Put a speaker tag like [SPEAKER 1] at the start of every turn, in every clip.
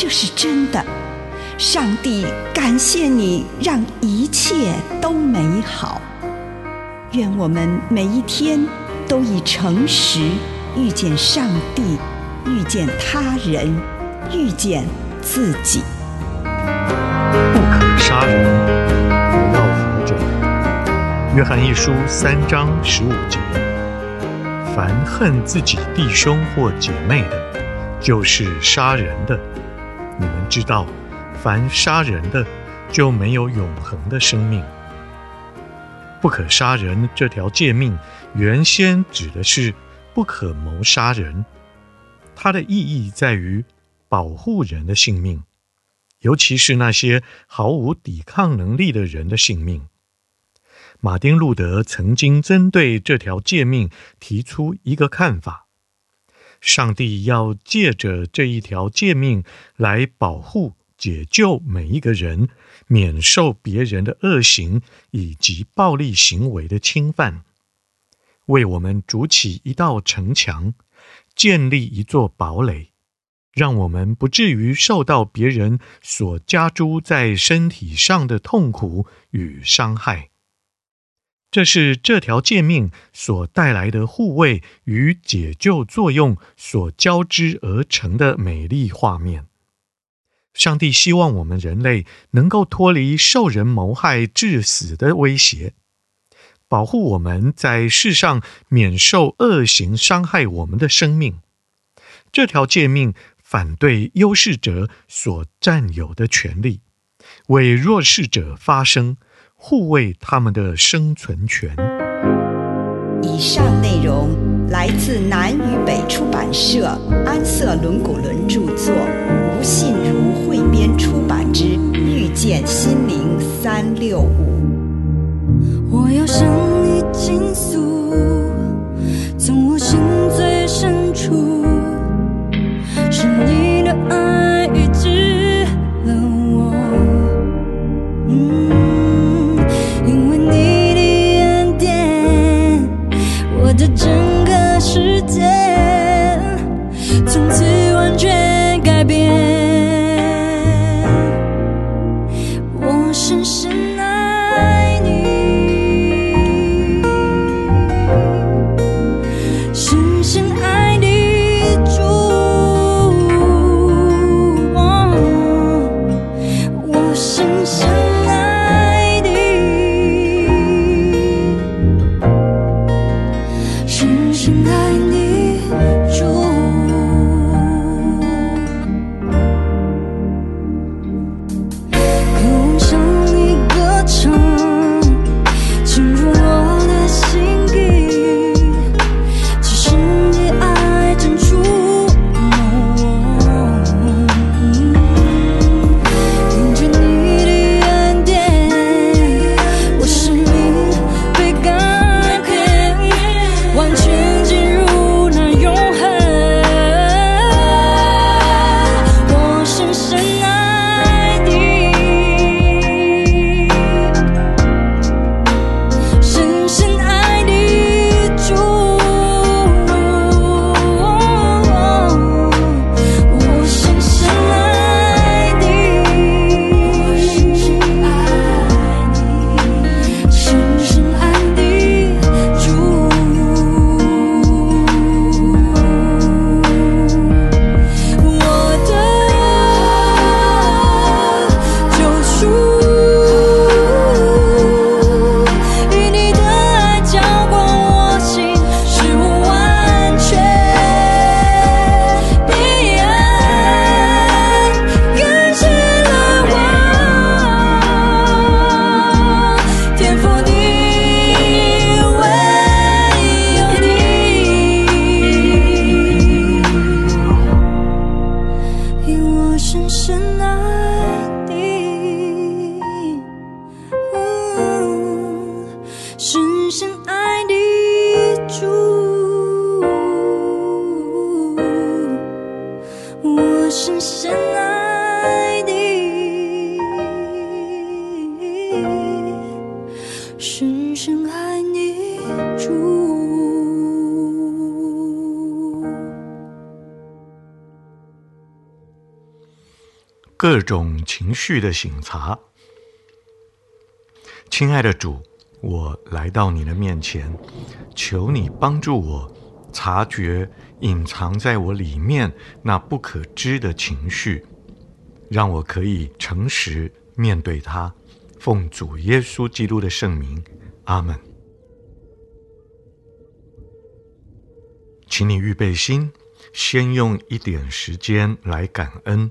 [SPEAKER 1] 这是真的，上帝感谢你，让一切都美好。愿我们每一天都以诚实遇见上帝，遇见他人，遇见自己。
[SPEAKER 2] 不可杀人，不要活着。约翰一书三章十五节：凡恨自己弟兄或姐妹的，就是杀人的。你们知道，凡杀人的，就没有永恒的生命。不可杀人这条诫命，原先指的是不可谋杀人。它的意义在于保护人的性命，尤其是那些毫无抵抗能力的人的性命。马丁·路德曾经针对这条诫命提出一个看法。上帝要借着这一条诫命来保护、解救每一个人，免受别人的恶行以及暴力行为的侵犯，为我们筑起一道城墙，建立一座堡垒，让我们不至于受到别人所加诸在身体上的痛苦与伤害。这是这条诫命所带来的护卫与解救作用所交织而成的美丽画面。上帝希望我们人类能够脱离受人谋害致死的威胁，保护我们在世上免受恶行伤害我们的生命。这条诫命反对优势者所占有的权利，为弱势者发声。护卫他们的生存权。
[SPEAKER 1] 以上内容来自南与北出版社安瑟伦古伦著作，吴信如汇编出版之《遇见心灵三六五》。
[SPEAKER 3] 我要向你倾诉，
[SPEAKER 2] 各种情绪的省察，亲爱的主，我来到你的面前，求你帮助我察觉隐藏在我里面那不可知的情绪，让我可以诚实面对它。奉主耶稣基督的圣名，阿门。请你预备心，先用一点时间来感恩。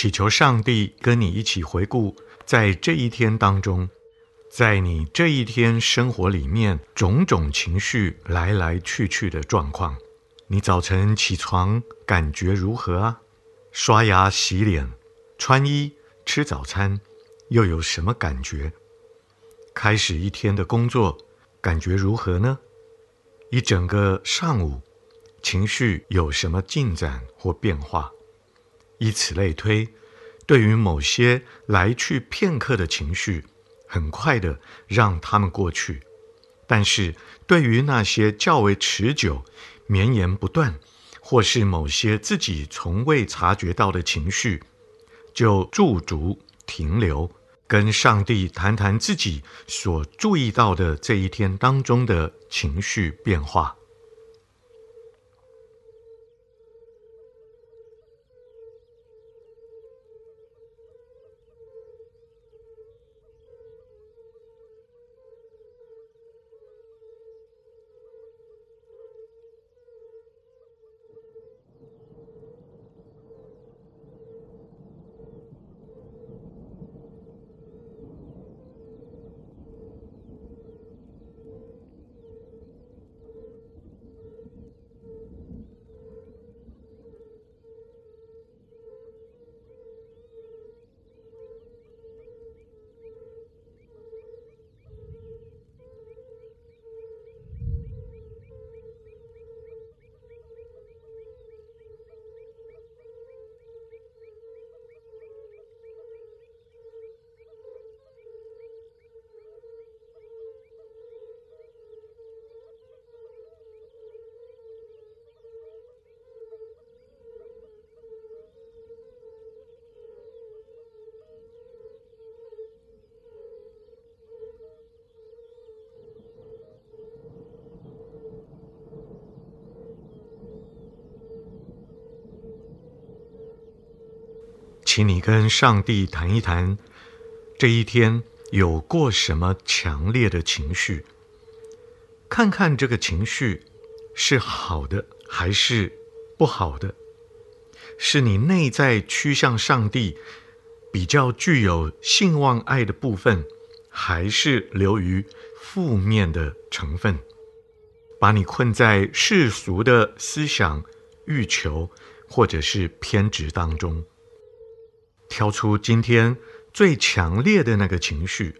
[SPEAKER 2] 祈求上帝跟你一起回顾，在这一天当中，在你这一天生活里面种种情绪来来去去的状况。你早晨起床感觉如何啊？刷牙、洗脸、穿衣、吃早餐，又有什么感觉？开始一天的工作，感觉如何呢？一整个上午，情绪有什么进展或变化？以此类推，对于某些来去片刻的情绪，很快的让他们过去；但是，对于那些较为持久、绵延不断，或是某些自己从未察觉到的情绪，就驻足停留，跟上帝谈谈自己所注意到的这一天当中的情绪变化。请你跟上帝谈一谈，这一天有过什么强烈的情绪？看看这个情绪是好的还是不好的？是你内在趋向上帝比较具有信望爱的部分，还是流于负面的成分，把你困在世俗的思想、欲求或者是偏执当中？挑出今天最强烈的那个情绪。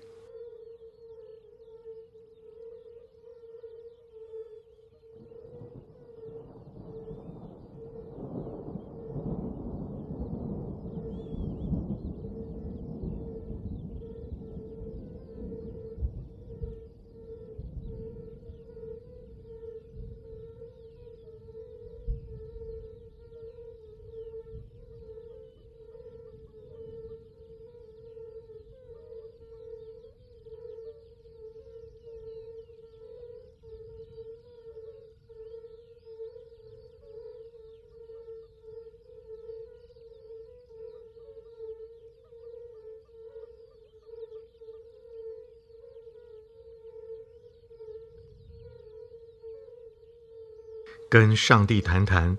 [SPEAKER 2] 跟上帝谈谈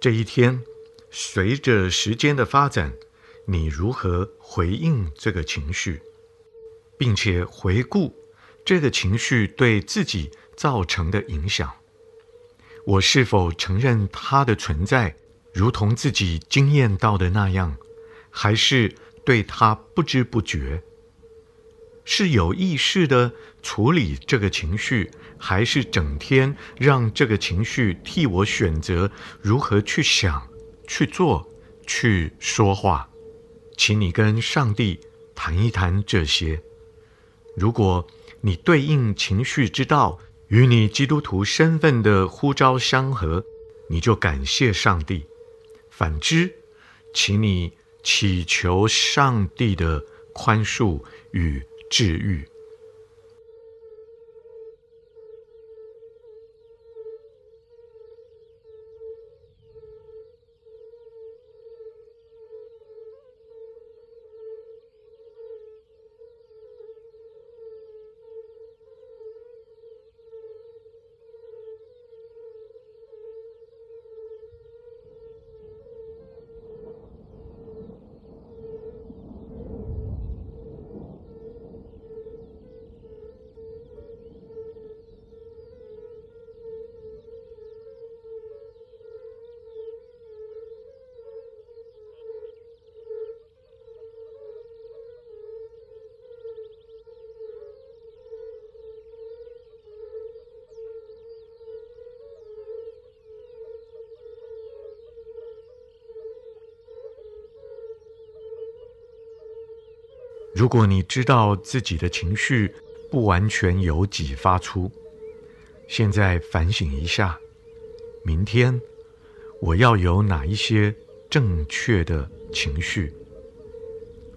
[SPEAKER 2] 这一天，随着时间的发展，你如何回应这个情绪，并且回顾这个情绪对自己造成的影响。我是否承认它的存在，如同自己经验到的那样，还是对它不知不觉？是有意识地处理这个情绪，还是整天让这个情绪替我选择如何去想、去做、去说话？请你跟上帝谈一谈这些。如果你对应情绪之道与你基督徒身份的呼召相合，你就感谢上帝；反之，请你祈求上帝的宽恕与治愈。如果你知道自己的情绪不完全由己发出，现在反省一下，明天我要有哪一些正确的情绪？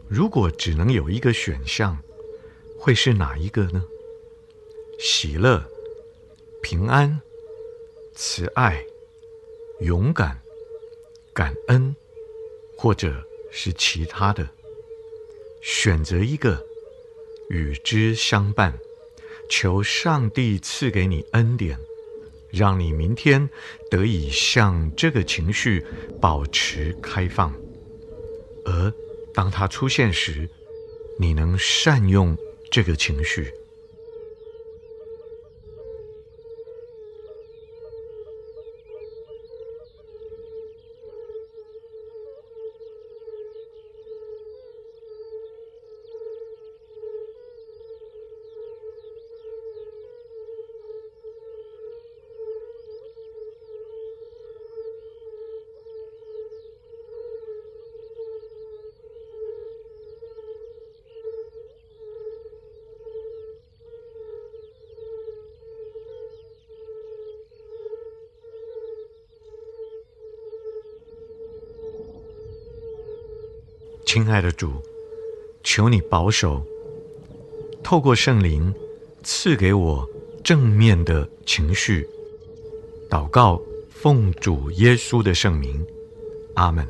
[SPEAKER 2] 如果只能有一个选项，会是哪一个呢？喜乐、平安、慈爱、勇敢、感恩，或者是其他的？选择一个，与之相伴，求上帝赐给你恩典，让你明天得以向这个情绪保持开放，而当它出现时，你能善用这个情绪。亲爱的主，求你保守，透过圣灵赐给我正面的情绪。祷告，奉主耶稣的圣名，阿门。